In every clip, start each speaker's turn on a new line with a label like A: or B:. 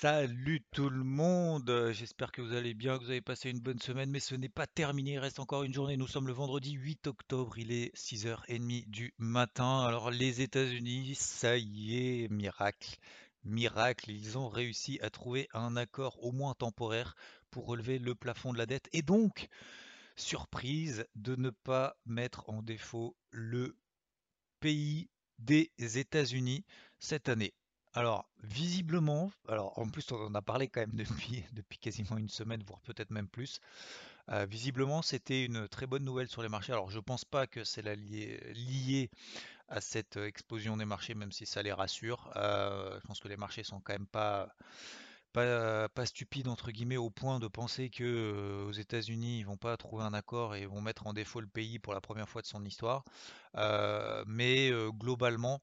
A: Salut tout le monde, j'espère que vous allez bien, que vous avez passé une bonne semaine, mais ce n'est pas terminé, il reste encore une journée, nous sommes le vendredi 8 octobre, il est 6h30 du matin. Alors les États-Unis, ça y est, miracle, miracle, ils ont réussi à trouver un accord au moins temporaire pour relever le plafond de la dette et donc, surprise, de ne pas mettre en défaut le pays des États-Unis cette année. Alors, visiblement, alors en plus on en a parlé quand même depuis, quasiment une semaine, voire peut-être même plus. Euh, visiblement, c'était une très bonne nouvelle sur les marchés. Alors, je pense pas que c'est lié, à cette explosion des marchés, même si ça les rassure. Euh, je pense que les marchés sont quand même pas, stupides entre guillemets au point de penser que euh, aux États-Unis ils vont pas trouver un accord et vont mettre en défaut le pays pour la première fois de son histoire. Euh, mais euh, globalement,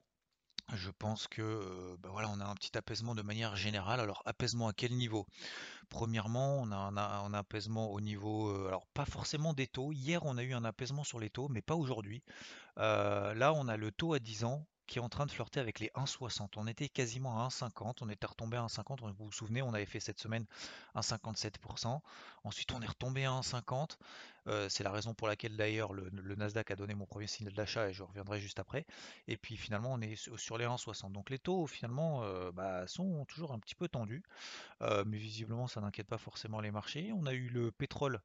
A: je pense que euh, bah voilà, on a un petit apaisement de manière générale. Alors, apaisement à quel niveau? Premièrement, on a un, apaisement au niveau, euh, alors pas forcément des taux. Hier, on a eu un apaisement sur les taux, mais pas aujourd'hui. Euh, là, on a le taux à 10 ans qui est en train de flirter avec les 1,60. On était quasiment à 1,50. On était retombé à 1,50. Vous vous souvenez, on avait fait cette semaine 1,57%. Ensuite, on est retombé à 1,50. Euh, c'est la raison pour laquelle d'ailleurs le, Nasdaq a donné mon premier signal d'achat et je reviendrai juste après. Et puis finalement, on est sur les 1,60. Donc les taux finalement euh, bah, sont toujours un petit peu tendus. Euh, mais visiblement, ça n'inquiète pas forcément les marchés. On a eu le pétrole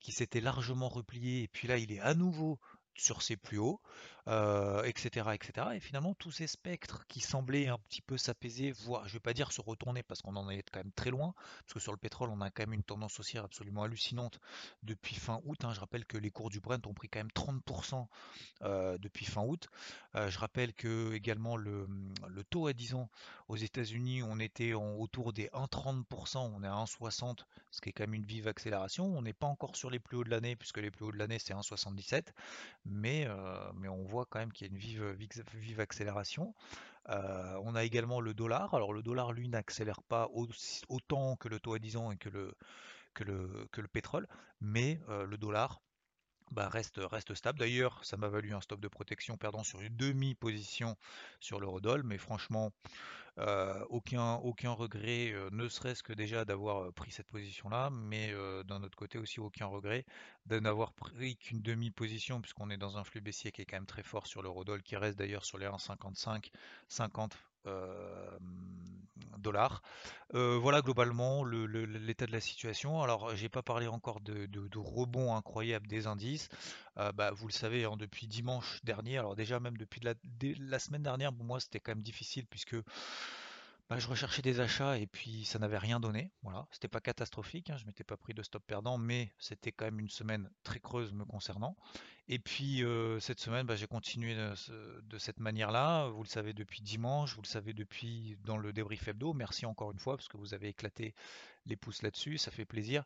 A: qui s'était largement replié et puis là, il est à nouveau sur ses plus hauts, etc., etc. Et finalement, tous ces spectres qui semblaient un petit peu s'apaiser, voire, je vais pas dire se retourner parce qu'on en est quand même très loin, parce que sur le pétrole, on a quand même une tendance haussière absolument hallucinante depuis fin août. hein. Je rappelle que les cours du Brent ont pris quand même 30% depuis fin août. Je rappelle que également le, taux à 10 ans aux États-Unis, on était en, autour des 1,30%, on est à 1,60%, ce qui est quand même une vive accélération. On n'est pas encore sur les plus hauts de l'année, puisque les plus hauts de l'année c'est 1,77 mais, euh, mais on voit quand même qu'il y a une vive, accélération. Euh, on a également le dollar. Alors le dollar, lui, n'accélère pas autant que le taux à 10 ans et que le, pétrole, mais euh, le dollar bah, reste, stable. D'ailleurs, ça m'a valu un stop de protection perdant sur une demi-position sur l'eurodoll, mais franchement, euh, aucun, regret, euh, ne serait-ce que déjà d'avoir euh, pris cette position-là, mais d'un autre côté aussi aucun regret de n'avoir pris qu'une demi-position, puisqu'on est dans un flux baissier qui est quand même très fort sur l'eurodoll, qui reste d'ailleurs sur les 1,55, 50 dollars. voilà globalement l'état de la situation. Alors j'ai pas parlé encore de, rebond incroyable des indices. Bah, vous le savez hein, depuis dimanche dernier. Alors déjà même depuis la, la semaine dernière, pour moi c'était quand même difficile puisque bah, je recherchais des achats et puis ça n'avait rien donné. Voilà, c'était pas catastrophique, hein, je m'étais pas pris de stop perdant, mais c'était quand même une semaine très creuse me concernant. Et puis cette semaine, bah, j'ai continué de, cette manière-là. Vous le savez depuis dimanche, vous le savez depuis dans le débrief hebdo. Merci encore une fois parce que vous avez éclaté les pouces là-dessus, ça fait plaisir.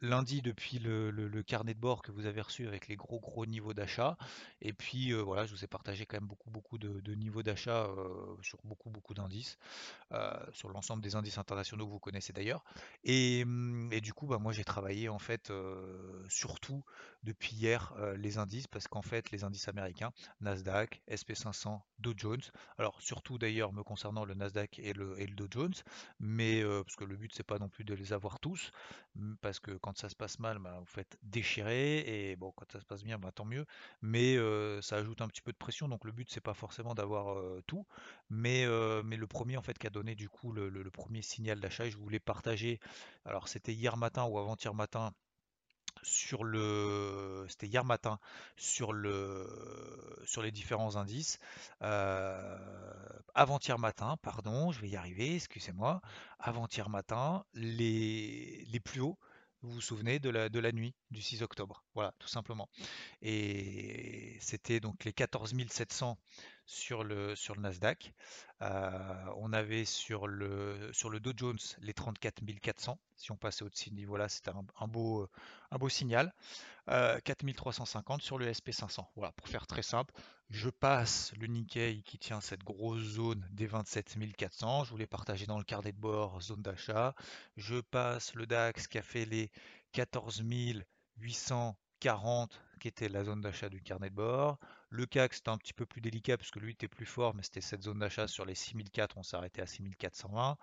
A: lundi, depuis le, carnet de bord que vous avez reçu avec les gros gros niveaux d'achat. Et puis voilà, je vous ai partagé quand même beaucoup beaucoup de, niveaux d'achat sur beaucoup beaucoup d'indices, sur l'ensemble des indices internationaux que vous connaissez d'ailleurs. Et, du coup, bah, moi j'ai travaillé en fait surtout depuis hier les indices, parce qu'en fait les indices américains, Nasdaq, SP500, Dow Jones, alors surtout d'ailleurs me concernant le Nasdaq et le, et le Dow Jones, mais parce que le but c'est pas non plus de les avoir tous, parce que quand ça se passe mal, bah, vous faites déchirer, et bon, quand ça se passe bien, bah, tant mieux, mais ça ajoute un petit peu de pression, donc le but c'est pas forcément d'avoir tout, mais, mais le premier en fait qui a donné du coup le, le premier signal d'achat, je voulais partager, alors c'était hier matin ou avant-hier matin, sur le, c'était hier matin, sur le, sur les différents indices. Euh, avant-hier matin, pardon, je vais y arriver, excusez-moi. Avant-hier matin, les, les plus hauts, vous vous souvenez de la, de la nuit du 6 octobre. Voilà, tout simplement. Et c'était donc les 14 700 sur le, Nasdaq. on avait sur le, Dow Jones les 34 400. Si on passait au-dessus de niveau-là, c'était un, beau, un beau signal. 4350 sur le SP500. Voilà, pour faire très simple, je passe le Nikkei qui tient cette grosse zone des 27 400. Je voulais partager dans le carnet de bord, zone d'achat. Je passe le DAX qui a fait les 14 840 qui était la zone d'achat du carnet de bord. Le CAC c'était un petit peu plus délicat parce que lui était plus fort, mais c'était cette zone d'achat sur les 6004, on arrêté à 6420,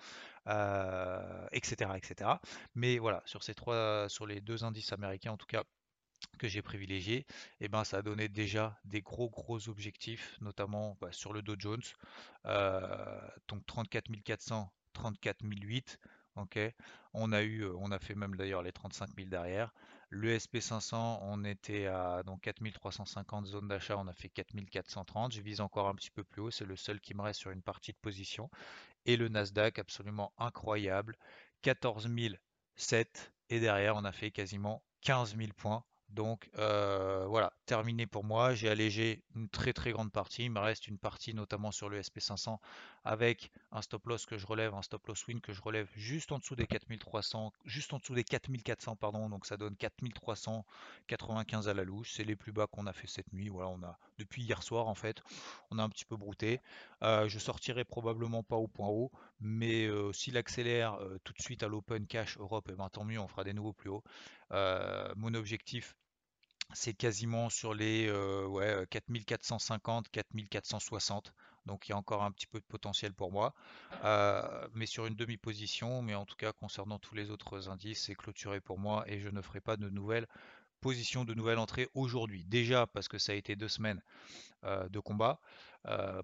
A: etc., etc. Mais voilà, sur ces trois, sur les deux indices américains en tout cas, que j'ai privilégié, eh ben, ça a donné déjà des gros gros objectifs, notamment bah, sur le Dow Jones. Euh, donc 34 400, 34 008. Ok, on a eu, on a fait même d'ailleurs les 35 000 derrière. Le SP500, on était à donc 4350 zones d'achat, on a fait 4430. Je vise encore un petit peu plus haut, c'est le seul qui me reste sur une partie de position. Et le Nasdaq, absolument incroyable, 14 007. Et derrière, on a fait quasiment 15 000 points donc euh, voilà, terminé pour moi. J'ai allégé une très très grande partie. Il me reste une partie notamment sur le SP500 avec un stop loss que je relève, un stop loss win que je relève juste en dessous des 4300, juste en dessous des 4400 pardon. Donc ça donne 4395 à la louche. C'est les plus bas qu'on a fait cette nuit. Voilà, on a depuis hier soir en fait, on a un petit peu brouté. Euh, je sortirai probablement pas au point haut, mais euh, s'il accélère tout de suite à l'open cash Europe, et eh ben, tant mieux, on fera des nouveaux plus hauts. mon objectif c'est quasiment sur les euh, ouais, 4450, 4460. Donc il y a encore un petit peu de potentiel pour moi. Euh, mais sur une demi-position, mais en tout cas concernant tous les autres indices, c'est clôturé pour moi et je ne ferai pas de nouvelles positions, de nouvelles entrées aujourd'hui. Déjà parce que ça a été deux semaines euh, de combat,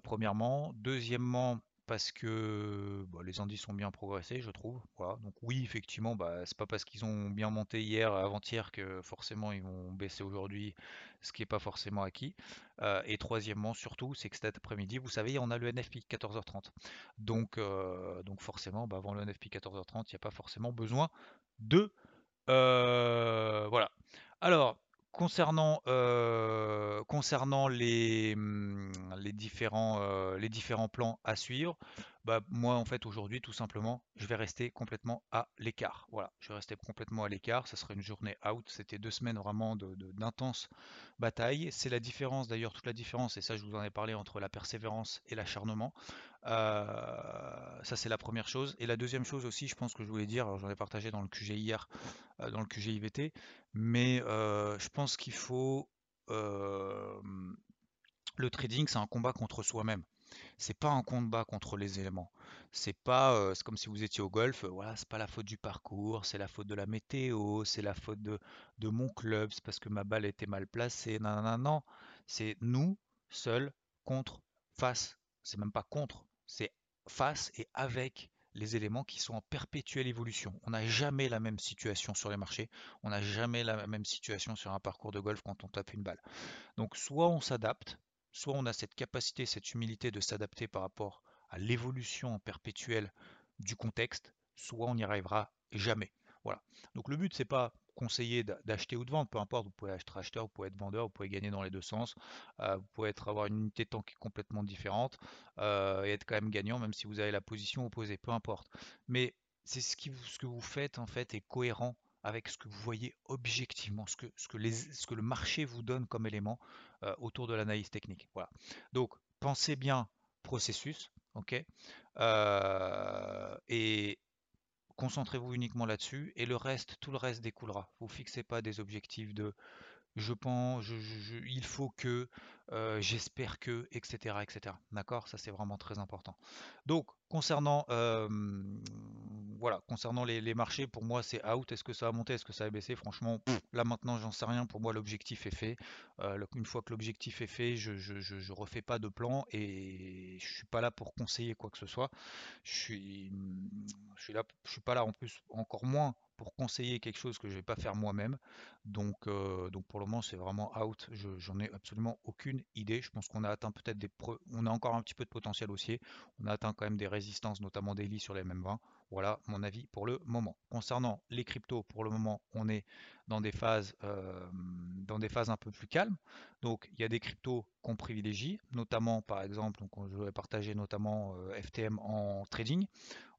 A: premièrement. Deuxièmement, parce que bah, les indices ont bien progressé, je trouve. Donc oui, effectivement, bah, c'est pas parce qu'ils ont bien monté hier, avant-hier, que forcément ils vont baisser aujourd'hui, ce qui n'est pas forcément acquis. Euh, et troisièmement, surtout, c'est que cet après-midi, vous savez, on a le NFP 14h30. Donc, euh, donc forcément, bah, avant le NFP 14h30, il n'y a pas forcément besoin de... Euh, voilà. Alors, Concernant, concernant les, hum, euh, les différents plans à suivre, bah, moi en fait aujourd'hui tout simplement je vais rester complètement à l'écart. Voilà, je vais rester complètement à l'écart. Ça serait une journée out. C'était deux semaines vraiment de, d'intense bataille. C'est la différence d'ailleurs, toute la différence, et ça je vous en ai parlé entre la persévérance et l'acharnement. Euh, ça c'est la première chose. Et la deuxième chose aussi, je pense que je voulais dire, j'en ai partagé dans le QG hier, euh, dans le QG IVT, mais je pense qu'il faut le trading, c'est un combat contre soi-même. C'est pas un combat contre les éléments. C'est pas, c'est comme si vous étiez au golf. voilà, c'est pas la faute du parcours, c'est la faute de la météo, c'est la faute de, de mon club, c'est parce que ma balle était mal placée. Non, non, non, C'est nous seuls contre face. C'est même pas contre, c'est face et avec les éléments qui sont en perpétuelle évolution. On n'a jamais la même situation sur les marchés, on n'a jamais la même situation sur un parcours de golf quand on tape une balle. Donc soit on s'adapte, soit on a cette capacité, cette humilité de s'adapter par rapport à l'évolution perpétuelle du contexte, soit on n'y arrivera jamais. Voilà. Donc le but c'est pas conseiller d'acheter ou de vendre, peu importe, vous pouvez être acheteur, vous pouvez être vendeur, vous pouvez gagner dans les deux sens, euh, vous pouvez avoir une unité de temps est complètement différente euh, et être quand même gagnant, même si vous avez la position opposée, peu importe. Mais c'est ce, ce que vous faites en fait est cohérent avec ce que vous voyez objectivement, ce que, le marché vous donne comme élément euh, autour de l'analyse technique. Voilà. Donc pensez bien processus, ok, et Concentrez-vous uniquement là-dessus et le reste, tout le reste découlera. Vous fixez pas des objectifs de je pense, il faut que, euh, j'espère que, etc., etc. D'accord? Ça, c'est vraiment très important. Donc, concernant, voilà, concernant les, marchés, pour moi, c'est out. Est-ce que ça va monter Est-ce que ça va baisser Franchement, là maintenant, j'en sais rien. Pour moi, l'objectif est fait. Euh, une fois que l'objectif est fait, je, je, refais pas de plan et je suis pas là pour conseiller quoi que ce soit. Je suis, je suis là, je suis pas là en plus, encore moins conseiller quelque chose que je vais pas faire moi-même. Donc, euh, donc pour le moment, c'est vraiment out. J'en ai absolument aucune idée. Je pense qu'on a atteint peut-être des, on a encore un petit peu de potentiel haussier. On a atteint quand même des résistances, notamment daily sur les mêmes 20. Voilà mon avis pour le moment. Concernant les cryptos, pour le moment, on est dans des phases, euh, dans des phases un peu plus calmes. Donc il y a des cryptos qu'on privilégie, notamment par exemple, donc je vais partager notamment euh, FTM en trading.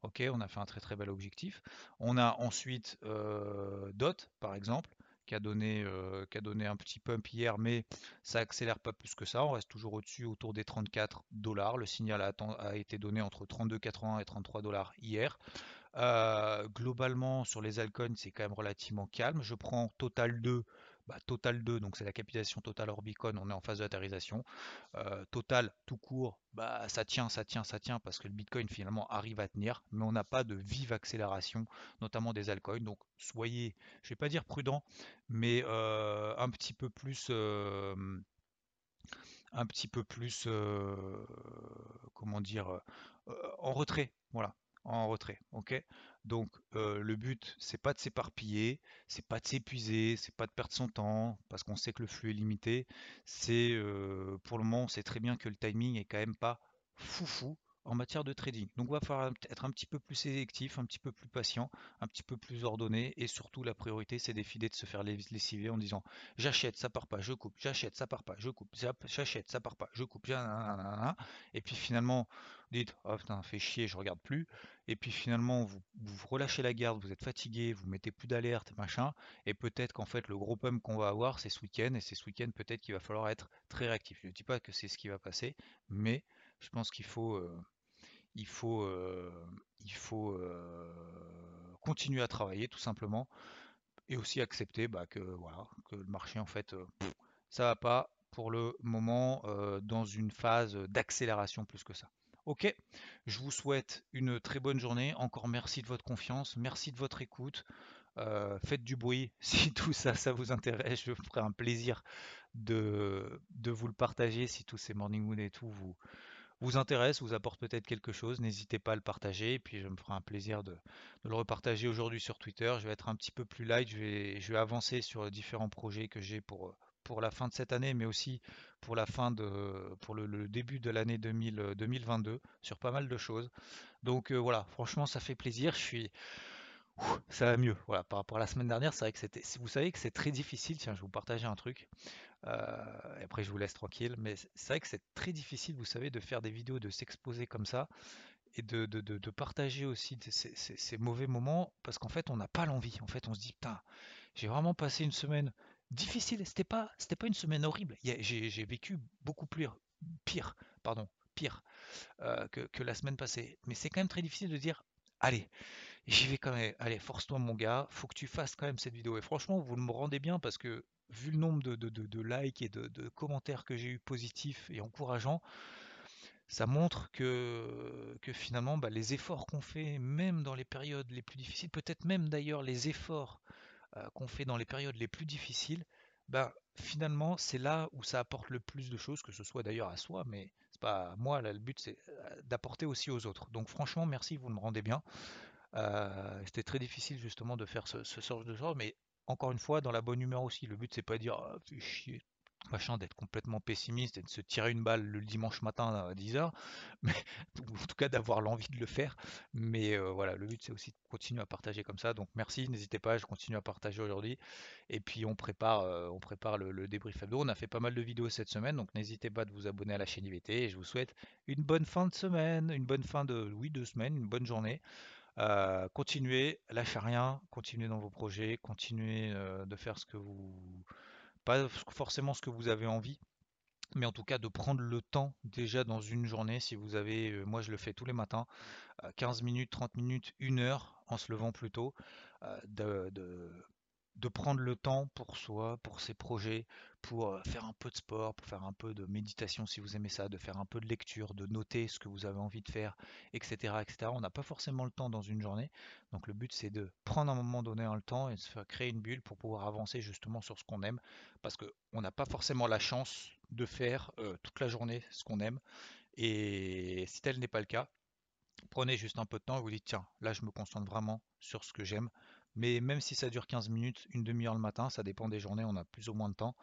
A: Ok, on a fait un très très bel objectif. On a ensuite euh, DOT par exemple qui a donné, euh, qui a donné un petit pump hier, mais ça accélère pas plus que ça. On reste toujours au-dessus, autour des 34 dollars. Le signal a, été donné entre 32,80 et 33 dollars hier. Euh, globalement, sur les altcoins, c'est quand même relativement calme. Je prends Total 2 bah, Total 2, donc c'est la capitalisation Total Orbicon, on est en phase d'atterrissation. Euh, total, tout court, bah, ça tient, ça tient, ça tient, parce que le Bitcoin finalement arrive à tenir, mais on n'a pas de vive accélération, notamment des altcoins. Donc soyez, je vais pas dire prudent, mais euh, un petit peu plus... Euh, un petit peu plus, comment dire, en retrait, voilà, en retrait, ok? Donc le but, c'est pas de s'éparpiller, c'est pas de s'épuiser, c'est pas de perdre son temps, parce qu'on sait que le flux est limité. C'est pour le moment, on sait très bien que le timing est quand même pas foufou en matière de trading. Donc on va falloir être un petit peu plus sélectif, un petit peu plus patient, un petit peu plus ordonné, et surtout la priorité, c'est d'éviter de se faire lessiver en disant j'achète, ça part pas, je coupe, j'achète, ça part pas, je coupe, j'achète, ça part pas, je coupe, et puis finalement dites oh putain, fait chier, je regarde plus. Et puis finalement, vous, vous relâchez la garde, vous êtes fatigué, vous mettez plus d'alerte, machin. Et peut-être qu'en fait, le gros pump qu'on va avoir, c'est ce week-end. Et c'est ce week-end, peut-être qu'il va falloir être très réactif. Je ne dis pas que c'est ce qui va passer, mais je pense qu'il faut, euh, il faut, euh, euh, continuer à travailler tout simplement. Et aussi accepter bah, que, le marché, en fait, ça va pas pour le moment dans une phase d'accélération plus que ça. Ok, je vous souhaite une très bonne journée. Encore merci de votre confiance, merci de votre écoute. Euh, faites du bruit si tout ça, ça vous intéresse. Je ferai un plaisir de, de vous le partager si tous ces morning mood et tout vous, vous intéressent, vous apportent peut-être quelque chose. N'hésitez pas à le partager et puis je me ferai un plaisir de, le repartager aujourd'hui sur Twitter. Je vais être un petit peu plus light, je vais, avancer sur différents projets que j'ai pour, pour la fin de cette année, mais aussi pour la fin de, pour le, début de l'année 2022 euh, sur pas mal de choses. Donc euh, voilà, franchement, ça fait plaisir. Je suis, ça va mieux. Voilà, par rapport à la semaine dernière, c'est vrai que c'était, vous savez que c'est très difficile. Tiens, je vais vous partager un truc. Euh, et après, je vous laisse tranquille. Mais c'est vrai que c'est très difficile, vous savez, de faire des vidéos, de s'exposer comme ça et de, de, partager aussi ces, ces mauvais moments parce qu'en fait, on n'a pas l'envie. En fait, on se dit, putain, j'ai vraiment passé une semaine difficile. C'était pas, c'était pas une semaine horrible. J'ai vécu beaucoup plus pire, pardon, pire euh, que, la semaine passée. Mais c'est quand même très difficile de dire, allez, j'y vais quand même. Allez, force-toi mon gars, faut que tu fasses quand même cette vidéo. Et franchement, vous me rendez bien parce que vu le nombre de, likes et de, commentaires que j'ai eu positifs et encourageants, ça montre que, finalement, bah, les efforts qu'on fait, même dans les périodes les plus difficiles, peut-être même d'ailleurs les efforts euh, qu'on fait dans les périodes les plus difficiles, ben, finalement, c'est là où ça apporte le plus de choses, que ce soit d'ailleurs à soi, mais c'est pas à moi, là, le but c'est euh, d'apporter aussi aux autres. Donc franchement, merci, vous me rendez bien. Euh, c'était très difficile justement de faire ce, ce sort de genre, mais encore une fois, dans la bonne humeur aussi. Le but c'est pas de dire chier, machin d'être complètement pessimiste et de se tirer une balle le dimanche matin à 10h, mais en tout cas d'avoir l'envie de le faire. Mais euh, voilà, le but c'est aussi de continuer à partager comme ça. Donc merci, n'hésitez pas, je continue à partager aujourd'hui. Et puis on prépare, euh, on prépare le, débrief hebdo. On a fait pas mal de vidéos cette semaine, donc n'hésitez pas de vous abonner à la chaîne IVT. Et je vous souhaite une bonne fin de semaine, une bonne fin de, oui, de semaine, une bonne journée. Continuez, lâchez rien, continuez dans vos projets, continuez de faire ce que vous pas forcément ce que vous avez envie, mais en tout cas de prendre le temps déjà dans une journée, si vous avez, moi je le fais tous les matins, 15 minutes, 30 minutes, 1 heure en se levant plus tôt, de prendre le temps pour soi, pour ses projets, pour euh, faire un peu de sport, pour faire un peu de méditation si vous aimez ça, de faire un peu de lecture, de noter ce que vous avez envie de faire, etc. etc. On n'a pas forcément le temps dans une journée. Donc le but c'est de prendre un moment donné un le temps et de se faire créer une bulle pour pouvoir avancer justement sur ce qu'on aime. Parce qu'on n'a pas forcément la chance de faire euh, toute la journée ce qu'on aime. Et si tel n'est pas le cas, prenez juste un peu de temps et vous dites tiens, là je me concentre vraiment sur ce que j'aime Mais même si ça dure 15 minutes, une demi-heure le matin, ça dépend des journées, on a plus ou moins de temps.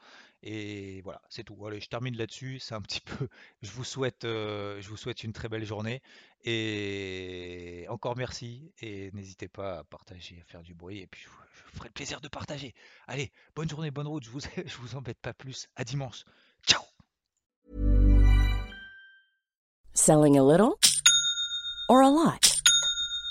A: Et voilà, c'est tout. Allez, je termine là-dessus. C'est un petit peu. Je vous souhaite, euh, je vous souhaite une très belle journée. Et encore merci. Et n'hésitez pas à partager, à faire du bruit. Et puis, je vous, ferai le plaisir de partager. Allez, bonne journée, bonne route. Je vous, je vous embête pas plus. À dimanche. Ciao!
B: Selling a little or a lot?